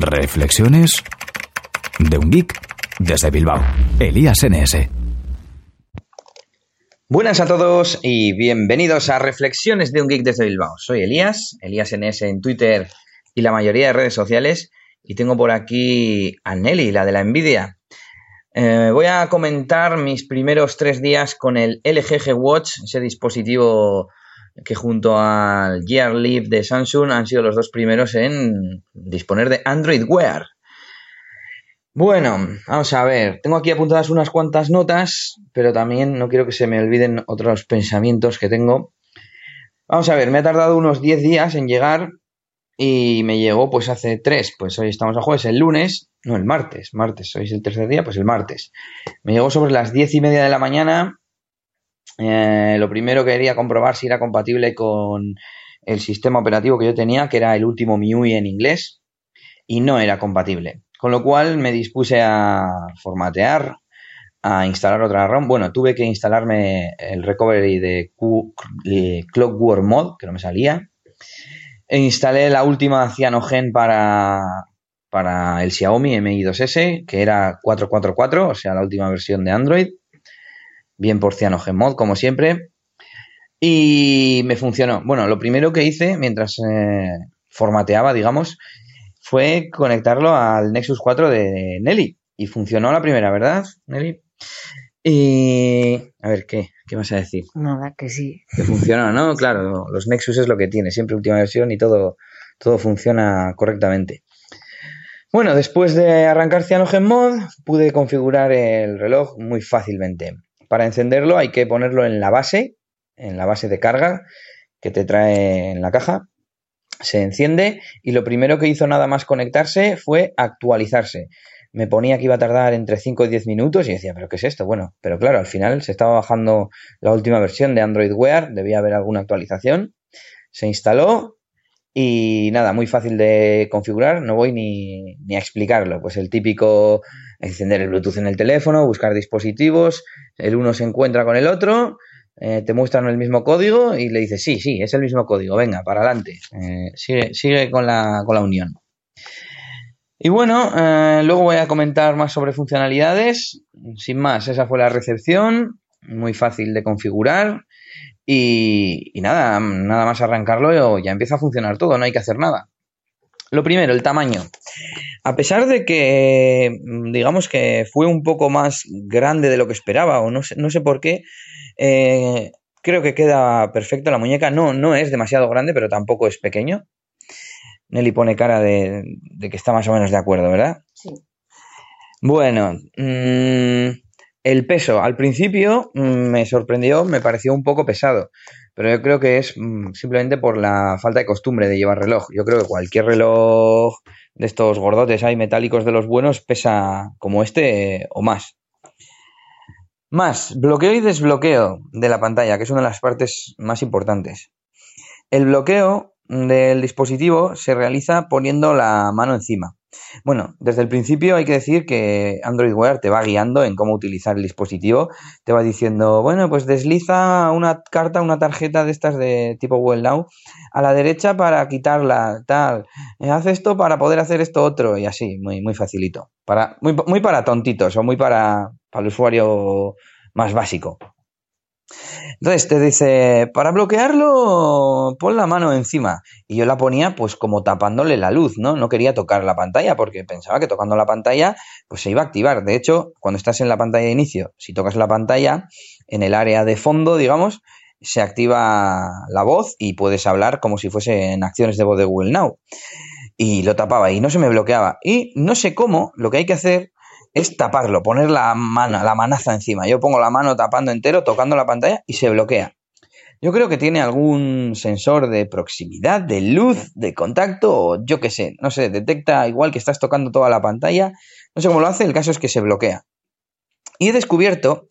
Reflexiones de un geek desde Bilbao. Elías NS. Buenas a todos y bienvenidos a Reflexiones de un geek desde Bilbao. Soy Elías, Elías NS en Twitter y la mayoría de redes sociales. Y tengo por aquí a Nelly, la de la Nvidia. Eh, voy a comentar mis primeros tres días con el LG Watch, ese dispositivo que junto al Gear Live de Samsung han sido los dos primeros en disponer de Android Wear. Bueno, vamos a ver, tengo aquí apuntadas unas cuantas notas, pero también no quiero que se me olviden otros pensamientos que tengo. Vamos a ver, me ha tardado unos 10 días en llegar y me llegó pues hace 3, pues hoy estamos a jueves, el lunes, no, el martes, martes, hoy es el tercer día, pues el martes. Me llegó sobre las 10 y media de la mañana eh, lo primero que quería comprobar si era compatible con el sistema operativo que yo tenía, que era el último MIUI en inglés, y no era compatible. Con lo cual me dispuse a formatear, a instalar otra ROM. Bueno, tuve que instalarme el recovery de, Clockwork Mod, que no me salía. E instalé la última Cyanogen para, para el Xiaomi Mi 2S, que era 444, o sea, la última versión de Android bien por CyanogenMod, como siempre. Y me funcionó. Bueno, lo primero que hice mientras eh, formateaba, digamos, fue conectarlo al Nexus 4 de Nelly. Y funcionó la primera, ¿verdad, Nelly? Y. A ver, ¿qué? ¿Qué vas a decir? Nada, que sí. Que funcionó, ¿no? Claro, los Nexus es lo que tiene, siempre última versión y todo, todo funciona correctamente. Bueno, después de arrancar CyanogenMod, pude configurar el reloj muy fácilmente. Para encenderlo hay que ponerlo en la base, en la base de carga que te trae en la caja. Se enciende y lo primero que hizo nada más conectarse fue actualizarse. Me ponía que iba a tardar entre 5 y 10 minutos y decía, ¿pero qué es esto? Bueno, pero claro, al final se estaba bajando la última versión de Android Wear, debía haber alguna actualización. Se instaló y nada, muy fácil de configurar, no voy ni, ni a explicarlo. Pues el típico encender el Bluetooth en el teléfono, buscar dispositivos, el uno se encuentra con el otro, eh, te muestran el mismo código y le dices, sí, sí, es el mismo código, venga, para adelante, eh, sigue, sigue con, la, con la unión. Y bueno, eh, luego voy a comentar más sobre funcionalidades. Sin más, esa fue la recepción, muy fácil de configurar. Y, y nada, nada más arrancarlo ya empieza a funcionar todo, no hay que hacer nada. Lo primero, el tamaño. A pesar de que, mm, digamos que fue un poco más grande de lo que esperaba, o no sé, no sé por qué, eh, creo que queda perfecto la muñeca. No, no es demasiado grande, pero tampoco es pequeño. Nelly pone cara de, que está más o menos de acuerdo, ¿verdad? Sí. Bueno, mmm, el peso, al principio mm, me sorprendió, me pareció un poco pesado, pero yo creo que es mm, simplemente por la falta de costumbre de llevar reloj. Yo creo que cualquier reloj de estos gordotes hay metálicos de los buenos pesa como este o más. Más, bloqueo y desbloqueo de la pantalla, que es una de las partes más importantes. El bloqueo del dispositivo se realiza poniendo la mano encima. Bueno, desde el principio hay que decir que Android Wear te va guiando en cómo utilizar el dispositivo. Te va diciendo, bueno, pues desliza una carta, una tarjeta de estas de tipo Well Now a la derecha para quitarla, tal. Eh, haz esto para poder hacer esto otro y así, muy, muy facilito. Para, muy, muy para tontitos o muy para, para el usuario más básico. Entonces te dice, para bloquearlo, pon la mano encima. Y yo la ponía pues como tapándole la luz, ¿no? No quería tocar la pantalla porque pensaba que tocando la pantalla pues se iba a activar. De hecho, cuando estás en la pantalla de inicio, si tocas la pantalla, en el área de fondo, digamos, se activa la voz y puedes hablar como si fuese en acciones de voz de Google Now. Y lo tapaba y no se me bloqueaba. Y no sé cómo, lo que hay que hacer es taparlo, poner la mano, la manaza encima. Yo pongo la mano tapando entero, tocando la pantalla y se bloquea. Yo creo que tiene algún sensor de proximidad, de luz, de contacto, o yo qué sé, no sé, detecta igual que estás tocando toda la pantalla. No sé cómo lo hace, el caso es que se bloquea. Y he descubierto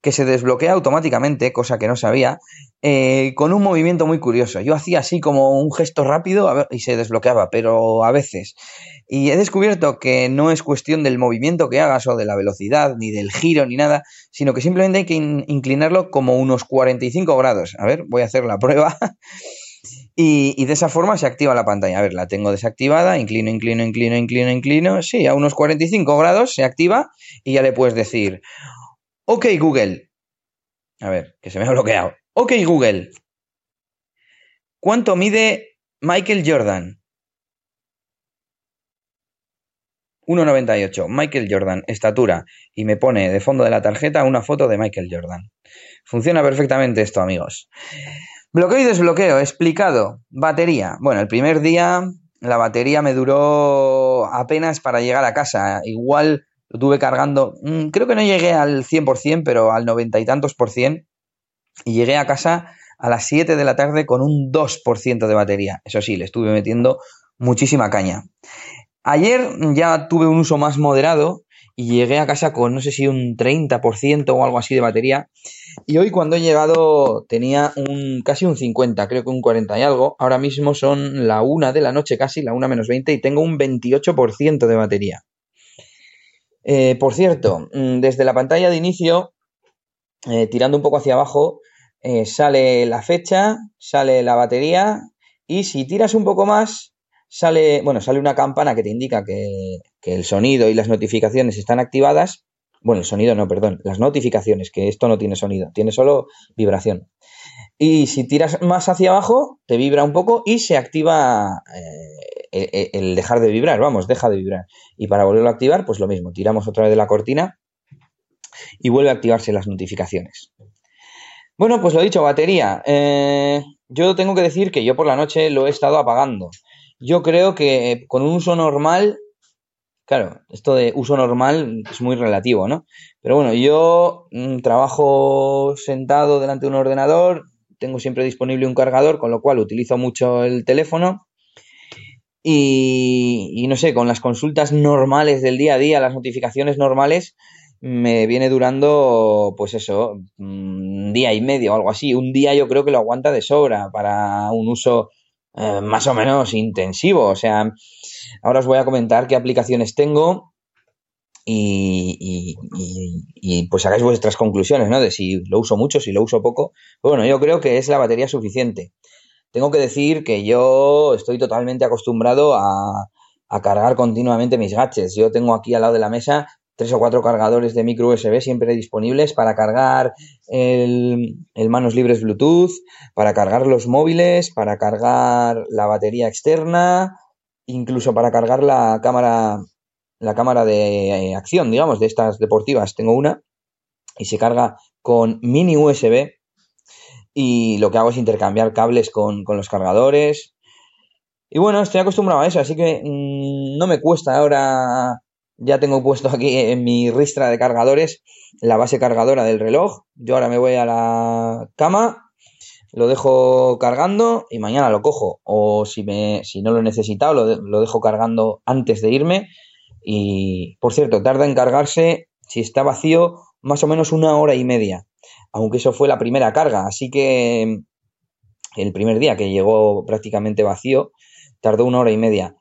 que se desbloquea automáticamente, cosa que no sabía, eh, con un movimiento muy curioso. Yo hacía así como un gesto rápido y se desbloqueaba, pero a veces. Y he descubierto que no es cuestión del movimiento que hagas o de la velocidad, ni del giro, ni nada, sino que simplemente hay que inclinarlo como unos 45 grados. A ver, voy a hacer la prueba. Y, de esa forma se activa la pantalla. A ver, la tengo desactivada, inclino, inclino, inclino, inclino, inclino. Sí, a unos 45 grados se activa y ya le puedes decir, ok Google. A ver, que se me ha bloqueado. Ok Google. ¿Cuánto mide Michael Jordan? 1,98. Michael Jordan, estatura. Y me pone de fondo de la tarjeta una foto de Michael Jordan. Funciona perfectamente esto, amigos. Bloqueo y desbloqueo, explicado. Batería. Bueno, el primer día la batería me duró apenas para llegar a casa. Igual lo tuve cargando, mm, creo que no llegué al 100%, pero al noventa y tantos por cien. Y llegué a casa a las 7 de la tarde con un 2% de batería. Eso sí, le estuve metiendo muchísima caña. Ayer ya tuve un uso más moderado y llegué a casa con no sé si un 30% o algo así de batería. Y hoy cuando he llegado tenía un casi un 50, creo que un 40 y algo. Ahora mismo son la una de la noche casi, la una menos 20 y tengo un 28% de batería. Eh, por cierto, mm, desde la pantalla de inicio, eh, tirando un poco hacia abajo, eh, sale la fecha, sale la batería y si tiras un poco más, sale, bueno, sale una campana que te indica que, el sonido y las notificaciones están activadas. Bueno, el sonido no, perdón, las notificaciones, que esto no tiene sonido, tiene solo vibración. Y si tiras más hacia abajo, te vibra un poco y se activa eh, e, e, el dejar de vibrar, vamos, deja de vibrar. Y para volverlo a activar, pues lo mismo, tiramos otra vez de la cortina y vuelve a activarse las notificaciones. Bueno, pues lo dicho, batería. Eh, yo tengo que decir que yo por la noche lo he estado apagando. Yo creo que con un uso normal, claro, esto de uso normal es muy relativo, ¿no? Pero bueno, yo mm, trabajo sentado delante de un ordenador, tengo siempre disponible un cargador, con lo cual utilizo mucho el teléfono. Y, y no sé, con las consultas normales del día a día, las notificaciones normales, me viene durando, pues eso, un día y medio o algo así. Un día yo creo que lo aguanta de sobra para un uso eh, más o menos intensivo. O sea, ahora os voy a comentar qué aplicaciones tengo y, y, pues hagáis vuestras conclusiones, ¿no? De si lo uso mucho, si lo uso poco. Bueno, yo creo que es la batería suficiente. Tengo que decir que yo estoy totalmente acostumbrado a, a cargar continuamente mis gadgets. Yo tengo aquí al lado de la mesa tres o cuatro cargadores de micro USB siempre disponibles para cargar el, manos libres Bluetooth, para cargar los móviles, para cargar la batería externa, incluso para cargar la cámara, la cámara de acción, digamos, de estas deportivas. Tengo una y se carga con mini USB y lo que hago es intercambiar cables con, con los cargadores. Y bueno, estoy acostumbrado a eso, así que mm, no me cuesta ahora ya tengo puesto aquí en mi ristra de cargadores la base cargadora del reloj. Yo ahora me voy a la cama, lo dejo cargando y mañana lo cojo. O si, me, si no lo he necesitado, lo, lo dejo cargando antes de irme. Y por cierto, tarda en cargarse, si está vacío, más o menos una hora y media. Aunque eso fue la primera carga. Así que el primer día que llegó prácticamente vacío, tardó una hora y media.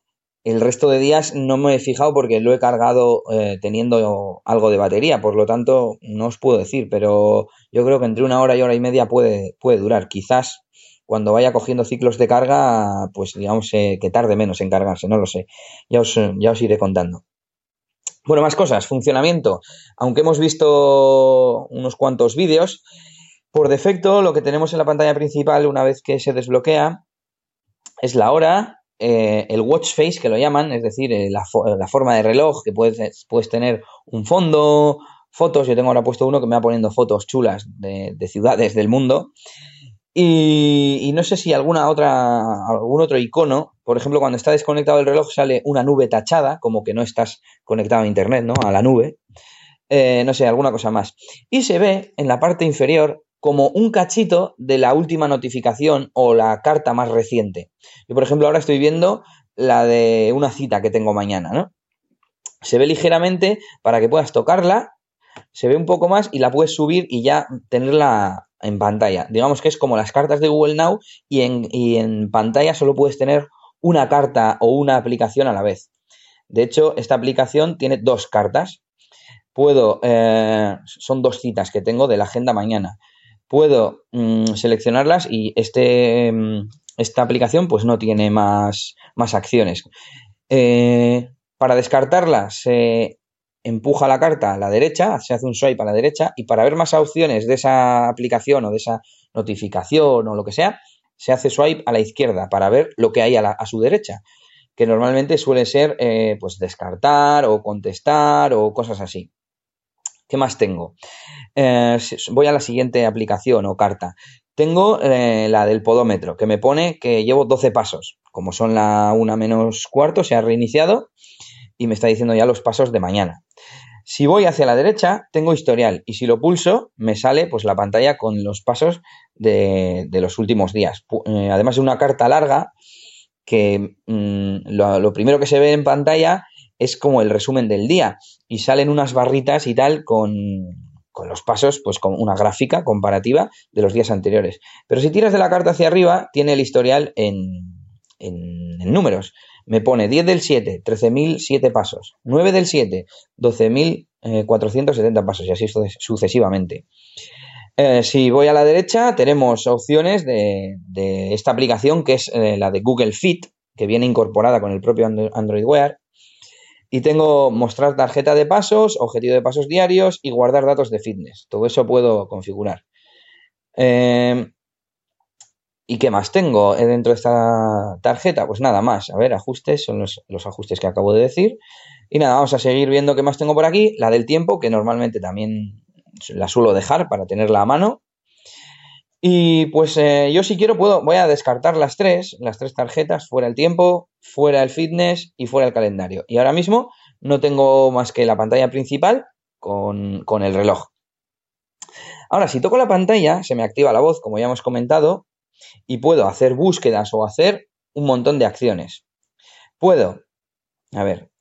El resto de días no me he fijado porque lo he cargado eh, teniendo algo de batería, por lo tanto no os puedo decir, pero yo creo que entre una hora y hora y media puede, durar. Quizás cuando vaya cogiendo ciclos de carga, pues digamos eh, que tarde menos en cargarse, no lo sé. Ya os, ya os iré contando. Bueno, más cosas. Funcionamiento. Aunque hemos visto unos cuantos vídeos, por defecto lo que tenemos en la pantalla principal una vez que se desbloquea es la hora, eh, el watch face que lo llaman, es decir, eh, la, forma de reloj, que puedes, puedes tener un fondo, fotos, yo tengo ahora puesto uno que me va poniendo fotos chulas de, ciudades del mundo. Y, no sé si alguna otra, algún otro icono, por ejemplo, cuando está desconectado el reloj sale una nube tachada, como que no estás conectado a internet, ¿no? A la nube. Eh, no sé, alguna cosa más. Y se ve en la parte inferior como un cachito de la última notificación o la carta más reciente. Yo, por ejemplo, ahora estoy viendo la de una cita que tengo mañana, ¿no? Se ve ligeramente para que puedas tocarla, se ve un poco más y la puedes subir y ya tenerla en pantalla. Digamos que es como las cartas de Google Now y en, en pantalla solo puedes tener una carta o una aplicación a la vez. De hecho, esta aplicación tiene dos cartas. Puedo, eh, son dos citas que tengo de la agenda mañana puedo mm, seleccionarlas y este, mm, esta aplicación pues no tiene más, más acciones. Eh, para descartarla se empuja la carta a la derecha, se hace un swipe a la derecha y para ver más opciones de esa aplicación o de esa notificación o lo que sea, se hace swipe a la izquierda para ver lo que hay a, su derecha, que normalmente suele ser eh, pues descartar o contestar o cosas así. ¿Qué más tengo? Eh, voy a la siguiente aplicación o carta. Tengo eh, la del podómetro, que me pone que llevo 12 pasos. Como son la una menos cuarto, se ha reiniciado y me está diciendo ya los pasos de mañana. Si voy hacia la derecha, tengo historial y si lo pulso, me sale pues la pantalla con los pasos de, los últimos días. Eh, además de una carta larga que mm, lo, primero que se ve en pantalla es como el resumen del día y salen unas barritas y tal con, con los pasos, pues con una gráfica comparativa de los días anteriores. Pero si tiras de la carta hacia arriba, tiene el historial en, en, en números me pone 10 del 7, 13.007 pasos, 9 del 7, 12.470 pasos y así sucesivamente. Eh, si voy a la derecha, tenemos opciones de, esta aplicación que es eh, la de Google Fit, que viene incorporada con el propio Android Wear. Y tengo mostrar tarjeta de pasos, objetivo de pasos diarios y guardar datos de fitness. Todo eso puedo configurar. Eh, ¿Y qué más tengo dentro de esta tarjeta? Pues nada más. A ver, ajustes, son los, ajustes que acabo de decir. Y nada, vamos a seguir viendo qué más tengo por aquí. La del tiempo, que normalmente también la suelo dejar para tenerla a mano. Y pues eh, yo si quiero puedo, voy a descartar las tres, las tres tarjetas, fuera el tiempo, fuera el fitness y fuera el calendario. Y ahora mismo no tengo más que la pantalla principal con, con el reloj. Ahora, si toco la pantalla, se me activa la voz, como ya hemos comentado, y puedo hacer búsquedas o hacer un montón de acciones. Puedo, a ver,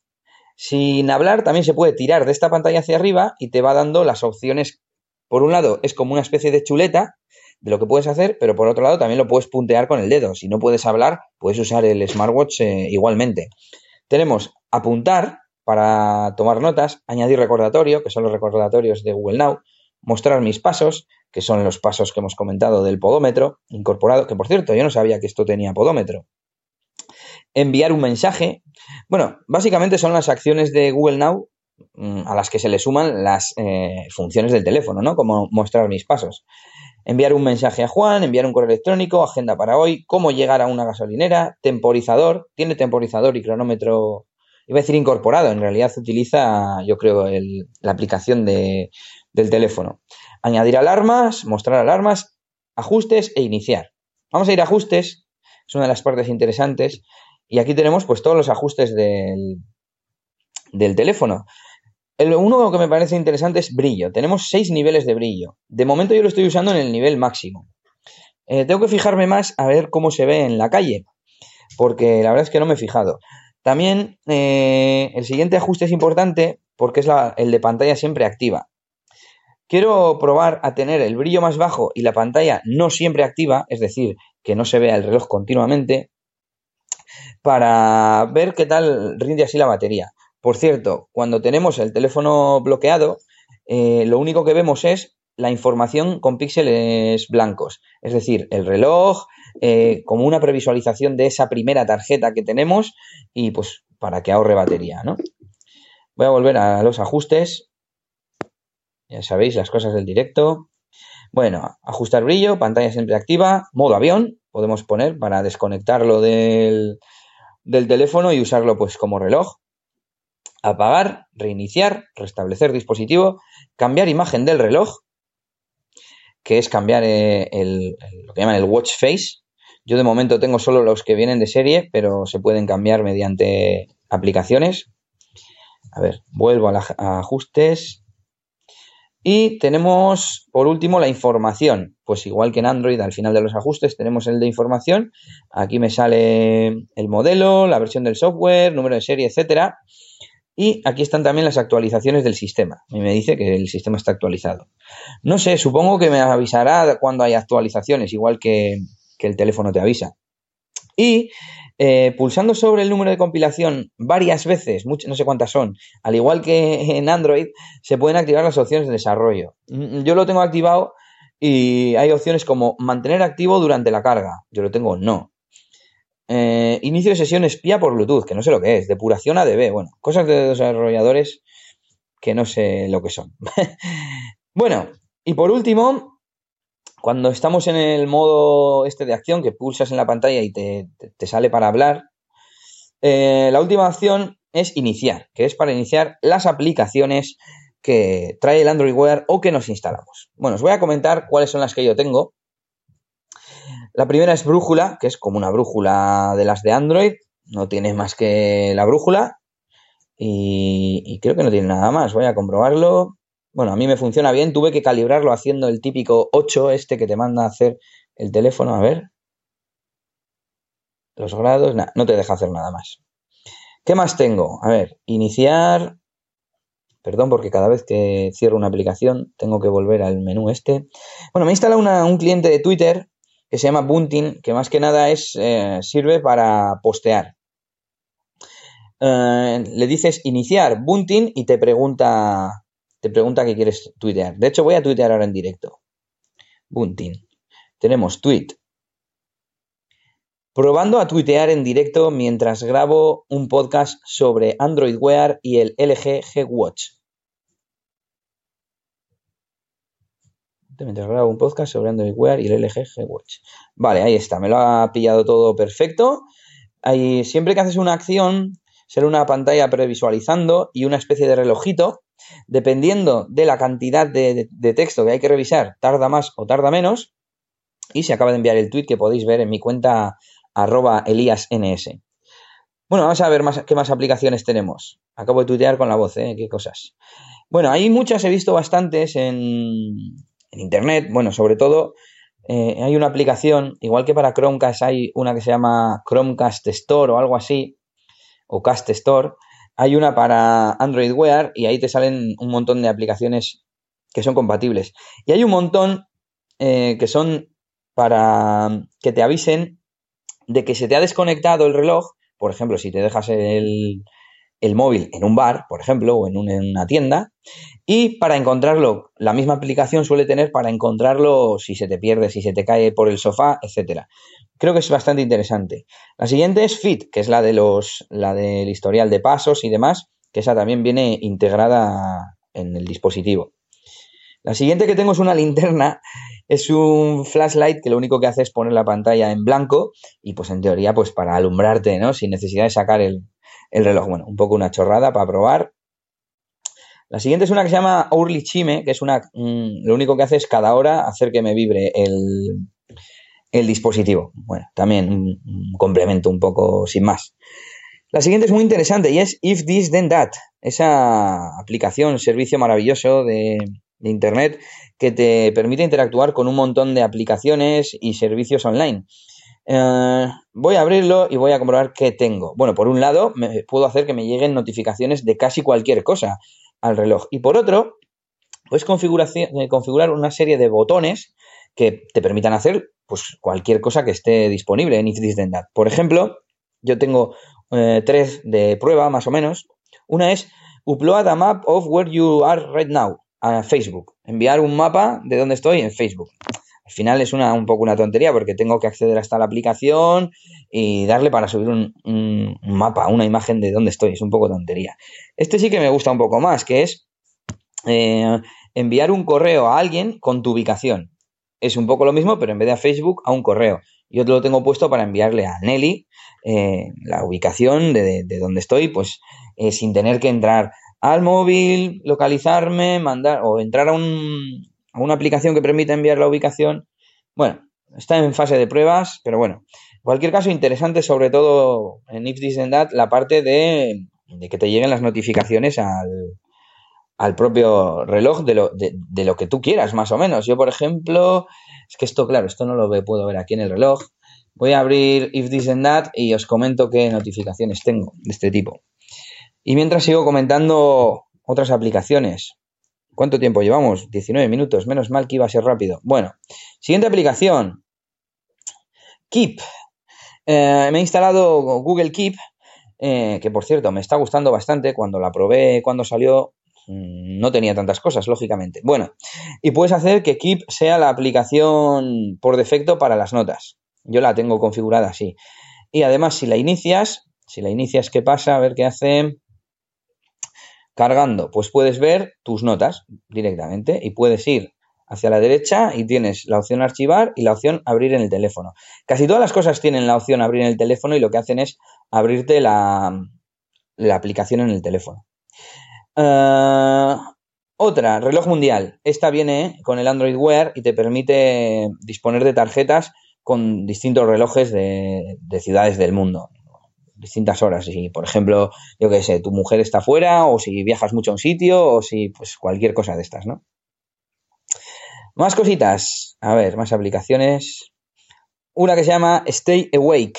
sin hablar también se puede tirar de esta pantalla hacia arriba y te va dando las opciones. Por un lado es como una especie de chuleta de lo que puedes hacer, pero por otro lado también lo puedes puntear con el dedo. Si no puedes hablar, puedes usar el smartwatch eh, igualmente. Tenemos apuntar para tomar notas, añadir recordatorio, que son los recordatorios de Google Now, mostrar mis pasos, que son los pasos que hemos comentado del podómetro incorporado, que por cierto, yo no sabía que esto tenía podómetro. Enviar un mensaje. Bueno, básicamente son las acciones de Google Now mm, a las que se le suman las eh, funciones del teléfono, ¿no? Como mostrar mis pasos. Enviar un mensaje a Juan, enviar un correo electrónico, agenda para hoy, cómo llegar a una gasolinera, temporizador, tiene temporizador y cronómetro, iba a decir incorporado, en realidad utiliza, yo creo, la aplicación de, del teléfono. Añadir alarmas, mostrar alarmas, ajustes e iniciar. Vamos a ir a ajustes, es una de las partes interesantes. Y aquí tenemos pues todos los ajustes del, del teléfono. El uno que me parece interesante es brillo. Tenemos seis niveles de brillo. De momento yo lo estoy usando en el nivel máximo. Eh, tengo que fijarme más a ver cómo se ve en la calle, porque la verdad es que no me he fijado. También eh, el siguiente ajuste es importante porque es el de pantalla siempre activa. Quiero probar a tener el brillo más bajo y la pantalla no siempre activa, es decir, que no se vea el reloj continuamente, para ver qué tal rinde así la batería. Por cierto, cuando tenemos el teléfono bloqueado, eh, lo único que vemos es la información con píxeles blancos, es decir, el reloj, eh, como una previsualización de esa primera tarjeta que tenemos y pues para que ahorre batería, ¿no? Voy a volver a los ajustes ya sabéis, las cosas del directo. Bueno, ajustar brillo, pantalla siempre activa, modo avión, podemos poner para desconectarlo del, teléfono y usarlo pues como reloj. Apagar, reiniciar, restablecer dispositivo, cambiar imagen del reloj, que es cambiar eh, lo que llaman el watch face. Yo de momento tengo solo los que vienen de serie, pero se pueden cambiar mediante aplicaciones. A ver, vuelvo a ajustes, y tenemos, por último, la información. Pues igual que en Android, al final de los ajustes tenemos el de información. Aquí me sale el modelo, la versión del software, número de serie, etcétera. Y aquí están también las actualizaciones del sistema. Y me dice que el sistema está actualizado. No sé, supongo que me avisará cuando hay actualizaciones, igual que, que el teléfono te avisa. Y eh, pulsando sobre el número de compilación varias veces, no sé cuántas son, al igual que en Android, se pueden activar las opciones de desarrollo. Mm, yo lo tengo activado y hay opciones como mantener activo durante la carga. Yo lo tengo no. eh, inicio de sesión espía por Bluetooth, que no sé lo que es, depuración ADB, bueno, cosas de desarrolladores que no sé lo que son. bueno, y por último, cuando estamos en el modo este de acción, que pulsas en la pantalla y te, sale para hablar, eh, la última opción es iniciar, que es para iniciar las aplicaciones que trae el Android Wear o que nos instalamos. Bueno, os voy a comentar cuáles son las que yo tengo. La primera es brújula, que es como una brújula de las de Android, no tiene más que la brújula y, creo que no tiene nada más. Voy a comprobarlo. Bueno, a mí me funciona bien. Tuve que calibrarlo haciendo el típico 8 este que te manda a hacer el teléfono. A ver. Los grados. no te deja hacer nada más. ¿Qué más tengo? A ver, iniciar. Perdón, porque cada vez que cierro una aplicación tengo que volver al menú este. Bueno, me instala un cliente de Twitter que se llama Bunting, que más que nada es, eh, sirve para postear. Eh, le dices iniciar Bunting y te pregunta, te pregunta qué quieres tuitear. De hecho, voy a tuitear ahora en directo. Bunting. Tenemos tweet. Probando a tuitear en directo mientras grabo un podcast sobre Android Wear y el LG G Watch. Mientras grabo un podcast sobre Android Wear y el LG G Watch. Vale, ahí está. Me lo ha pillado todo perfecto. Ahí, siempre que haces una acción, ser una pantalla previsualizando y una especie de relojito. Dependiendo de la cantidad de, texto que hay que revisar, tarda más o tarda menos. Y se acaba de enviar el tweet que podéis ver en mi cuenta arroba eliasns. Bueno, vamos a ver más, qué más aplicaciones tenemos. Acabo de tuitear con la voz, ¿eh? Qué cosas. Bueno, hay muchas, he visto bastantes en, en Internet. Bueno, sobre todo eh, hay una aplicación, igual que para Chromecast hay una que se llama Chromecast Store o algo así, o Cast Store, hay una para Android Wear y ahí te salen un montón de aplicaciones que son compatibles. Y hay un montón eh, que son para que te avisen de que se te ha desconectado el reloj, por ejemplo, si te dejas el, el móvil en un bar, por ejemplo, o en, una tienda, y para encontrarlo, la misma aplicación suele tener para encontrarlo si se te pierde, si se te cae por el sofá, etcétera. Creo que es bastante interesante. La siguiente es Fit, que es la de los, la del historial de pasos y demás, que esa también viene integrada en el dispositivo. La siguiente que tengo es una linterna, es un flashlight que lo único que hace es poner la pantalla en blanco y pues en teoría pues para alumbrarte, ¿no? Sin necesidad de sacar el, reloj. Bueno, un poco una chorrada para probar. La siguiente es una que se llama Hourly Chime, que es una, mm, lo único que hace es cada hora hacer que me vibre el, el dispositivo. Bueno, también un, complemento un poco sin más. La siguiente es muy interesante y es If This Then That, esa aplicación, servicio maravilloso de, Internet que te permite interactuar con un montón de aplicaciones y servicios online. Eh, voy a abrirlo y voy a comprobar qué tengo. Bueno, por un lado, me, puedo hacer que me lleguen notificaciones de casi cualquier cosa al reloj. Y por otro, puedes eh, configurar una serie de botones que te permitan hacer pues, cualquier cosa que esté disponible en If This Then That. Por ejemplo, yo tengo eh, tres de prueba, más o menos. Una es Upload a map of where you are right now a Facebook. Enviar un mapa de dónde estoy en Facebook. Al final es una, un poco una tontería porque tengo que acceder hasta la aplicación y darle para subir un, mapa, una imagen de dónde estoy. Es un poco tontería. Este sí que me gusta un poco más, que es eh, enviar un correo a alguien con tu ubicación. Es un poco lo mismo, pero en vez de a Facebook, a un correo. Yo te lo tengo puesto para enviarle a Nelly eh, la ubicación de, de, donde estoy, pues eh, sin tener que entrar al móvil, localizarme, mandar o entrar a, un, a una aplicación que permita enviar la ubicación. Bueno, está en fase de pruebas, pero bueno, en cualquier caso interesante sobre todo en If This and That la parte de, que te lleguen las notificaciones al, al propio reloj de lo, de, de, lo que tú quieras, más o menos. Yo, por ejemplo, es que esto, claro, esto no lo puedo ver aquí en el reloj. Voy a abrir If This and That y os comento qué notificaciones tengo de este tipo. Y mientras sigo comentando otras aplicaciones. ¿Cuánto tiempo llevamos? 19 minutos. Menos mal que iba a ser rápido. Bueno, siguiente aplicación. Keep. Eh, me he instalado Google Keep, eh, que por cierto me está gustando bastante. Cuando la probé, cuando salió, mm, no tenía tantas cosas, lógicamente. Bueno, y puedes hacer que Keep sea la aplicación por defecto para las notas. Yo la tengo configurada así. Y además, si la inicias, si la inicias, ¿qué pasa? A ver qué hace. Cargando, pues puedes ver tus notas directamente y puedes ir hacia la derecha y tienes la opción archivar y la opción abrir en el teléfono. Casi todas las cosas tienen la opción abrir en el teléfono y lo que hacen es abrirte la, aplicación en el teléfono. Eh, otra, reloj mundial. Esta viene con el Android Wear y te permite disponer de tarjetas con distintos relojes de, ciudades del mundo. Distintas horas. Si, por ejemplo, yo qué sé, tu mujer está fuera, o si viajas mucho a un sitio, o si, pues, cualquier cosa de estas, ¿no? Más cositas. A ver, más aplicaciones. Una que se llama Stay Awake.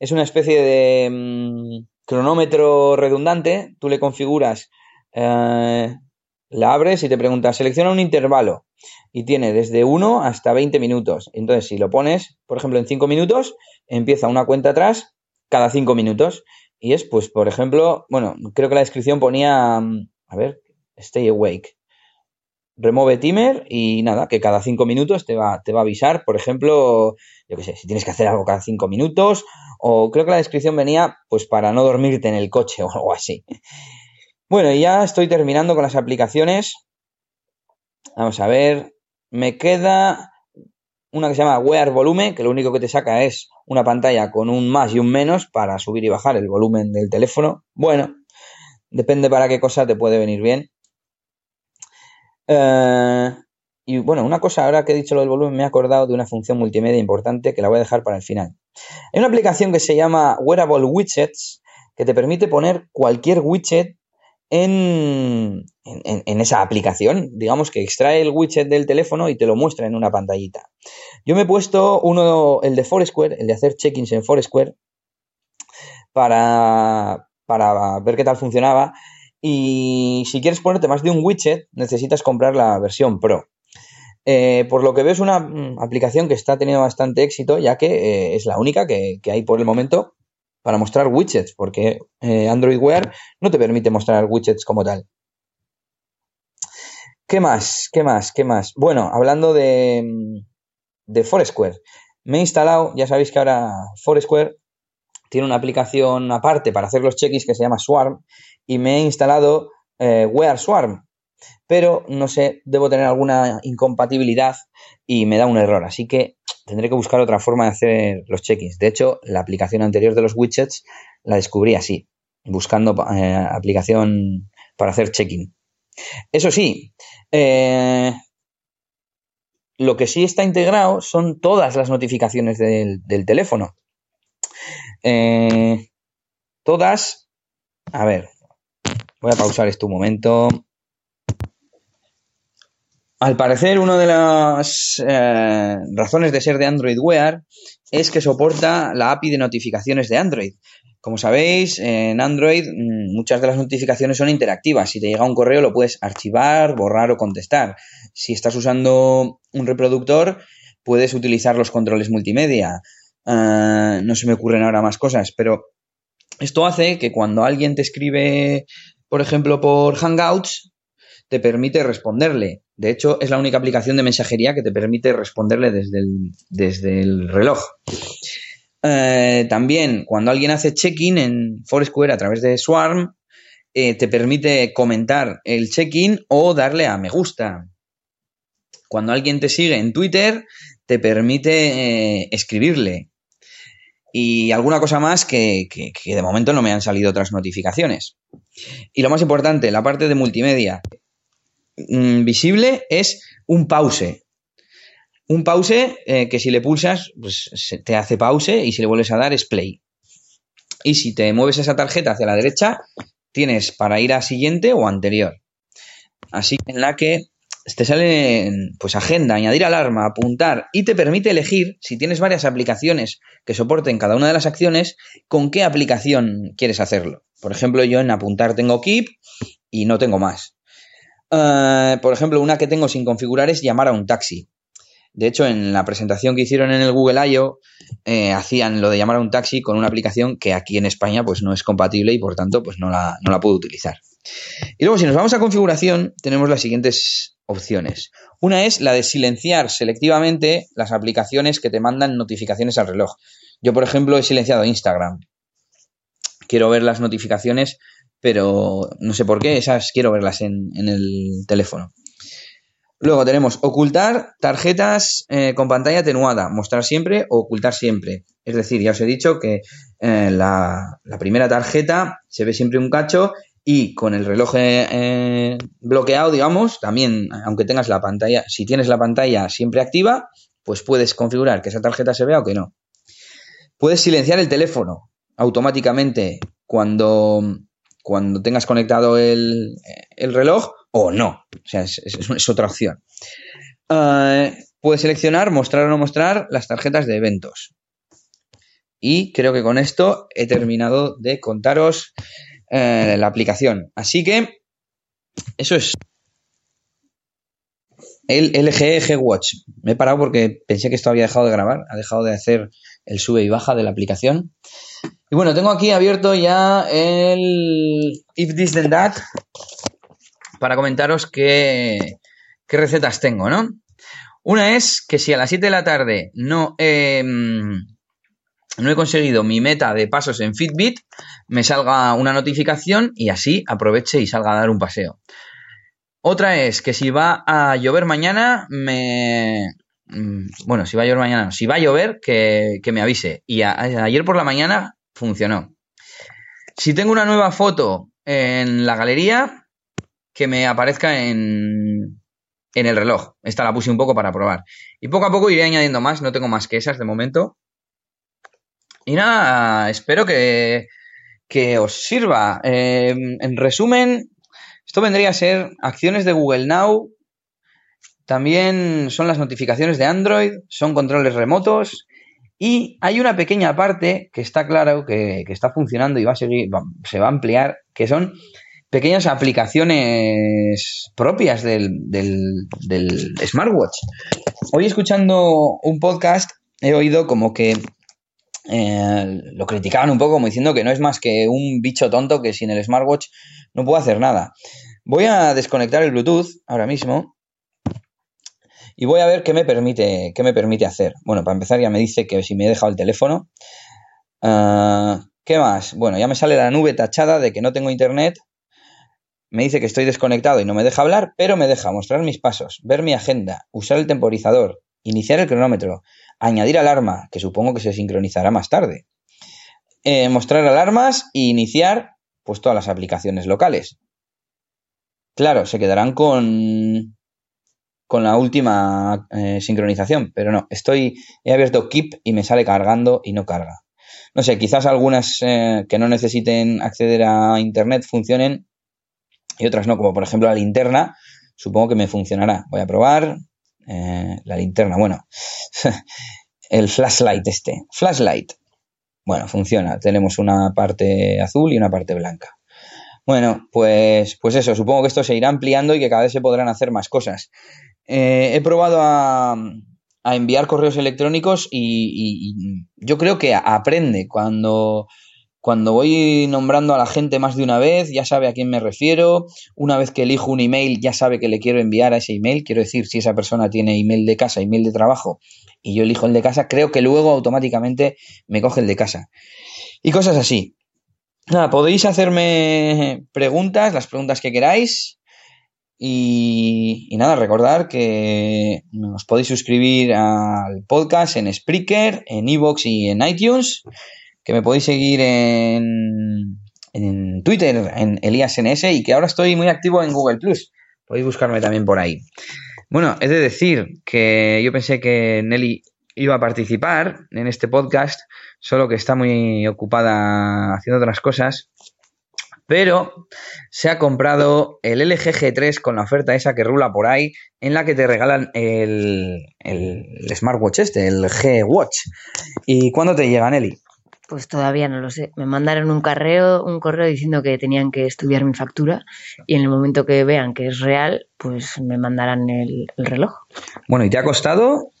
Es una especie de mm, cronómetro redundante. Tú le configuras eh, la abres y te pregunta, selecciona un intervalo y tiene desde 1 hasta 20 minutos. Entonces, si lo pones, por ejemplo, en 5 minutos, empieza una cuenta atrás cada 5 minutos. Y es, pues, por ejemplo, bueno, creo que la descripción ponía, mm, a ver, stay awake. Remove timer y nada, que cada 5 minutos te va, te va a avisar, por ejemplo, yo qué sé, si tienes que hacer algo cada 5 minutos, o creo que la descripción venía, pues, para no dormirte en el coche o algo así. Bueno, y ya estoy terminando con las aplicaciones. Vamos a ver. Me queda una que se llama Wear Volume, que lo único que te saca es una pantalla con un más y un menos para subir y bajar el volumen del teléfono. Bueno, depende para qué cosa te puede venir bien. Eh, y bueno, una cosa, ahora que he dicho lo del volumen, me he acordado de una función multimedia importante que la voy a dejar para el final. Hay una aplicación que se llama Wearable Widgets que te permite poner cualquier widget en, esa aplicación. Digamos que extrae el widget del teléfono y te lo muestra en una pantallita. Yo me he puesto uno, el de Foursquare, el de hacer check-ins en Foursquare, para, para ver qué tal funcionaba. Y si quieres ponerte más de un widget, necesitas comprar la versión Pro. Eh, por lo que veo es una mm, aplicación que está teniendo bastante éxito, ya que eh, es la única que, que, hay por el momento para mostrar widgets, porque eh, Android Wear no te permite mostrar widgets como tal. ¿Qué más? ¿Qué más? ¿Qué más? Bueno, hablando de, de Foursquare, me he instalado, ya sabéis que ahora Foursquare tiene una aplicación aparte para hacer los check-ins que se llama Swarm y me he instalado eh, Wear Swarm, pero no sé, debo tener alguna incompatibilidad y me da un error, así que tendré que buscar otra forma de hacer los check-ins. De hecho, la aplicación anterior de los widgets la descubrí así, buscando eh, aplicación para hacer check-in. Eso sí, eh, lo que sí está integrado son todas las notificaciones del, teléfono. Eh, todas. A ver, voy a pausar esto un momento. Al parecer, una de las eh, razones de ser de Android Wear es que soporta la API de notificaciones de Android. Como sabéis, en Android mm, muchas de las notificaciones son interactivas. Si te llega un correo lo puedes archivar, borrar o contestar. Si estás usando un reproductor, puedes utilizar los controles multimedia. Eh, no se me ocurren ahora más cosas, pero esto hace que cuando alguien te escribe, por ejemplo, por Hangouts, te permite responderle. De hecho, es la única aplicación de mensajería que te permite responderle desde el, desde el reloj. Eh, también, cuando alguien hace check-in en Foursquare a través de Swarm, eh, te permite comentar el check-in o darle a me gusta. Cuando alguien te sigue en Twitter, te permite eh, escribirle. Y alguna cosa más que, que de momento no me han salido otras notificaciones. Y lo más importante, la parte de multimedia. Mm, visible es un pause. Un pause eh, que si le pulsas, pues te hace pause y si le vuelves a dar es play. Y si te mueves esa tarjeta hacia la derecha, tienes para ir a siguiente o anterior. Así en la que te sale pues agenda, añadir alarma, apuntar y te permite elegir si tienes varias aplicaciones que soporten cada una de las acciones, con qué aplicación quieres hacerlo. Por ejemplo, yo en apuntar tengo Keep y no tengo más. Eh, por ejemplo, una que tengo sin configurar es llamar a un taxi. De hecho, en la presentación que hicieron en el Google I.O. Eh, hacían lo de llamar a un taxi con una aplicación que aquí en España pues no es compatible y por tanto pues no la, no la puedo utilizar. Y luego si nos vamos a configuración tenemos las siguientes opciones. Una es la de silenciar selectivamente las aplicaciones que te mandan notificaciones al reloj. Yo, por ejemplo, he silenciado Instagram. Quiero ver las notificaciones, pero no sé por qué, esas quiero verlas en, el teléfono. Luego tenemos ocultar tarjetas eh, con pantalla atenuada, mostrar siempre o ocultar siempre. Es decir, ya os he dicho que eh, la, primera tarjeta se ve siempre un cacho y con el reloj eh, bloqueado, digamos, también, aunque tengas la pantalla, si tienes la pantalla siempre activa, pues puedes configurar que esa tarjeta se vea o que no. Puedes silenciar el teléfono automáticamente cuando, cuando tengas conectado el, reloj o no. O sea, es, otra opción. Eh, puedes seleccionar mostrar o no mostrar las tarjetas de eventos. Y creo que con esto he terminado de contaros eh, la aplicación. Así que eso es el LG G Watch. Me he parado porque pensé que esto había dejado de grabar, ha dejado de hacer el sube y baja de la aplicación. Y bueno, tengo aquí abierto ya el If This Then That para comentaros qué, qué recetas tengo, ¿no? Una es que si a las 7 de la tarde no he, no he conseguido mi meta de pasos en Fitbit, me salga una notificación y así aproveche y salga a dar un paseo. Otra es que si va a llover mañana, me... Mm, bueno, si va a llover mañana, si va a llover, que, me avise. Y ayer por la mañana funcionó. Si tengo una nueva foto en la galería, que me aparezca en, en el reloj. Esta la puse un poco para probar. Y poco a poco iré añadiendo más, no tengo más que esas de momento. Y nada, espero que, que os sirva. Eh, en resumen, esto vendría a ser acciones de Google Now, también son las notificaciones de Android, son controles remotos y hay una pequeña parte que está claro que, está funcionando y va a seguir, se va a ampliar, que son pequeñas aplicaciones propias del, del smartwatch. Hoy escuchando un podcast he oído como que eh, lo criticaban un poco como diciendo que no es más que un bicho tonto que sin el smartwatch no puedo hacer nada. Voy a desconectar el Bluetooth ahora mismo y voy a ver qué me permite, qué me permite hacer. Bueno, para empezar ya me dice que si me he dejado el teléfono. Ah, ¿Qué más? Bueno, ya me sale la nube tachada de que no tengo internet. Me dice que estoy desconectado y no me deja hablar, pero me deja mostrar mis pasos, ver mi agenda, usar el temporizador, iniciar el cronómetro, añadir alarma, que supongo que se sincronizará más tarde, eh, mostrar alarmas e iniciar pues todas las aplicaciones locales. Claro, se quedarán con, con la última eh, sincronización, pero no, estoy, he abierto Keep y me sale cargando y no carga. No sé, quizás algunas eh, que no necesiten acceder a Internet funcionen y otras no, como por ejemplo la linterna, supongo que me funcionará. Voy a probar eh, la linterna, bueno, el flashlight este, flashlight. Bueno, funciona. Tenemos una parte azul y una parte blanca. Bueno, pues, pues eso, supongo que esto se irá ampliando y que cada vez se podrán hacer más cosas. Eh, he probado a, enviar correos electrónicos y, yo creo que aprende cuando, cuando voy nombrando a la gente más de una vez, ya sabe a quién me refiero. Una vez que elijo un email, ya sabe que le quiero enviar a ese email. Quiero decir, si esa persona tiene email de casa, email de trabajo, y yo elijo el de casa, creo que luego automáticamente me coge el de casa. Y cosas así. Nada, podéis hacerme preguntas, las preguntas que queráis. Y, nada, recordar que os podéis suscribir al podcast en Spreaker, en Evox y en iTunes. Que me podéis seguir en, en Twitter, en ElíasNS, y que ahora estoy muy activo en Google Plus. Podéis buscarme también por ahí. Bueno, he de decir que yo pensé que Nelly iba a participar en este podcast, solo que está muy ocupada haciendo otras cosas. Pero se ha comprado el LG G3 con la oferta esa que rula por ahí, en la que te regalan el, el smartwatch este, el G Watch. ¿Y cuándo te llega, Nelly? Pues todavía no lo sé. Me mandaron un correo, un correo diciendo que tenían que estudiar mi factura y en el momento que vean que es real, pues me mandarán el, el reloj. Bueno, ¿y te ha costado?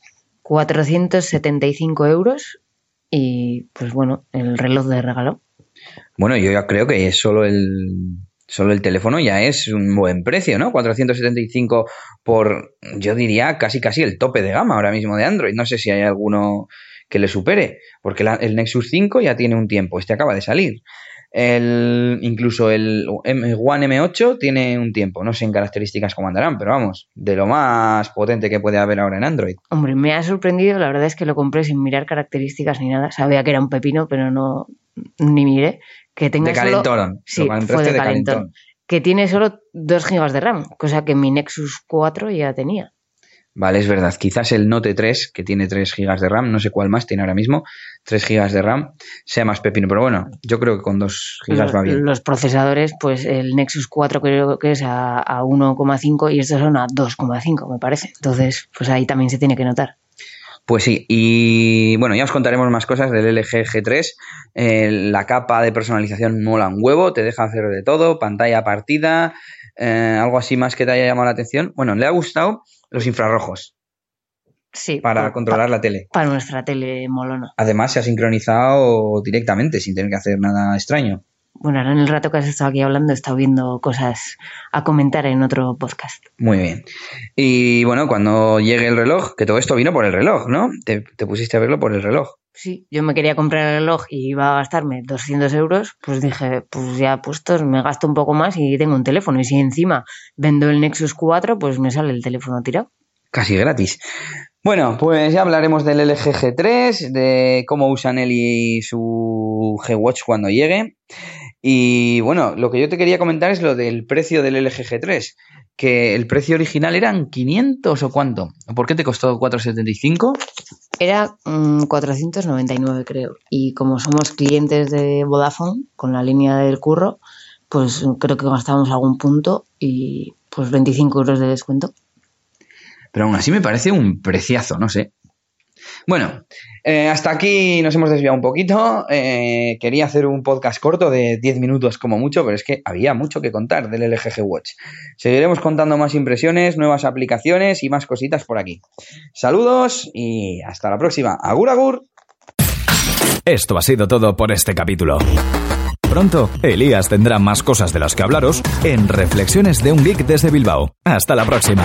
475 euros y pues bueno, el reloj de regalo. Bueno, yo ya creo que es solo el solo el teléfono ya es un buen precio, ¿no? 475 por, yo diría, casi casi el tope de gama ahora mismo de Android. No sé si hay alguno que le supere, porque la- el Nexus 5 ya tiene un tiempo, este acaba de salir. El, incluso el One M8 tiene un tiempo, no sé en características cómo andarán, pero vamos, de lo más potente que puede haber ahora en Android. Hombre, me ha sorprendido, la verdad es que lo compré sin mirar características ni nada. Sabía que era un pepino, pero no ni miré. Que tenga De solo- calentón, Sí, lo compraste fue de de calentón. calentón. Que tiene solo 2 GB de RAM, cosa que mi Nexus 4 ya tenía. Vale, es verdad. Quizás el Note 3, que tiene 3 GB de RAM, no sé cuál más tiene ahora mismo, 3 GB de RAM, sea más pepino. Pero bueno, yo creo que con 2 GB Los, va bien. los procesadores, pues el Nexus 4 creo que es a, a 1,5 y estos son a 2,5, me parece. Entonces, pues ahí también se tiene que notar. Pues sí, y bueno, ya os contaremos más cosas del LG G3. Eh, la capa de personalización mola un huevo, te deja hacer de todo, pantalla partida, eh, algo así más que te haya llamado la atención. Bueno, le ha gustado los infrarrojos Sí, para pa- controlar la tele. para nuestra tele molona. Además, se ha sincronizado directamente, sin tener que hacer nada extraño. Bueno, ahora en el rato que has estado aquí hablando he estado viendo cosas a comentar en otro podcast. Muy bien. Y bueno, cuando llegue el reloj, que todo esto vino por el reloj, ¿no? Te, te pusiste a verlo por el reloj. Sí, yo me quería comprar el reloj y iba a gastarme 200 euros, pues dije, pues ya puestos, me gasto un poco más y tengo un teléfono. Y si encima vendo el Nexus 4, pues me sale el teléfono tirado. Casi gratis. Bueno, pues ya hablaremos del LG G3, de cómo usan él y su G-Watch cuando llegue. Y bueno, lo que yo te quería comentar es lo del precio del LG G3, que el precio original eran 500 o cuánto. ¿Por qué te costó 475? Era mm, 499 creo. Y como somos clientes de Vodafone con la línea del curro, pues creo que gastamos algún punto y pues 25 euros de descuento. Pero aún así me parece un preciazo, no sé. Bueno, eh, hasta aquí nos hemos desviado un poquito. Eh, quería hacer un podcast corto de 10 minutos como mucho, pero es que había mucho que contar del LG G Watch. Seguiremos contando más impresiones, nuevas aplicaciones y más cositas por aquí. Saludos y hasta la próxima. Agur, agur. Esto ha sido todo por este capítulo. Pronto, Elías tendrá más cosas de las que hablaros en Reflexiones de un Geek desde Bilbao. Hasta la próxima.